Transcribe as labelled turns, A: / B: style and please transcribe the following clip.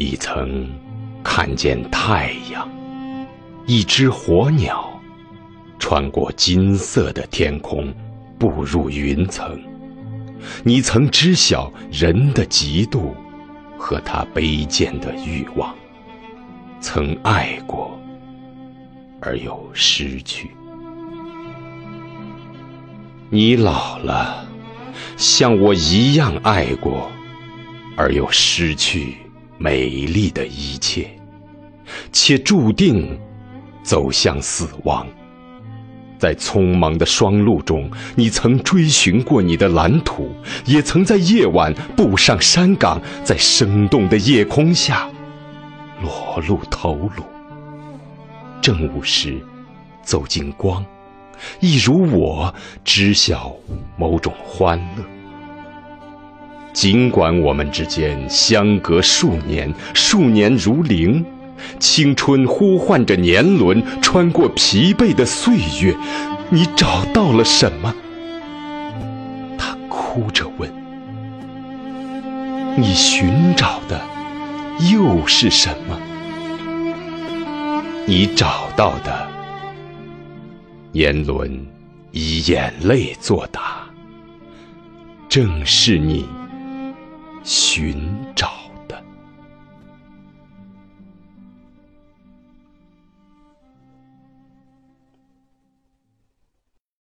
A: 你曾看见太阳，一只火鸟，穿过金色的天空，步入云层。你曾知晓人的嫉妒和他卑贱的欲望，曾爱过而又失去。你老了，像我一样爱过，而又失去美丽的一切，且注定走向死亡。在匆忙的双路中，你曾追寻过你的蓝图，也曾在夜晚步上山岗，在生动的夜空下裸露头颅。正午时，走进光。一如我知晓某种欢乐，尽管我们之间相隔数年，数年如零，青春呼唤着年轮，穿过疲惫的岁月，你找到了什么？他哭着问：“你寻找的又是什么？”你找到的。年轮以眼泪作答，正是你寻。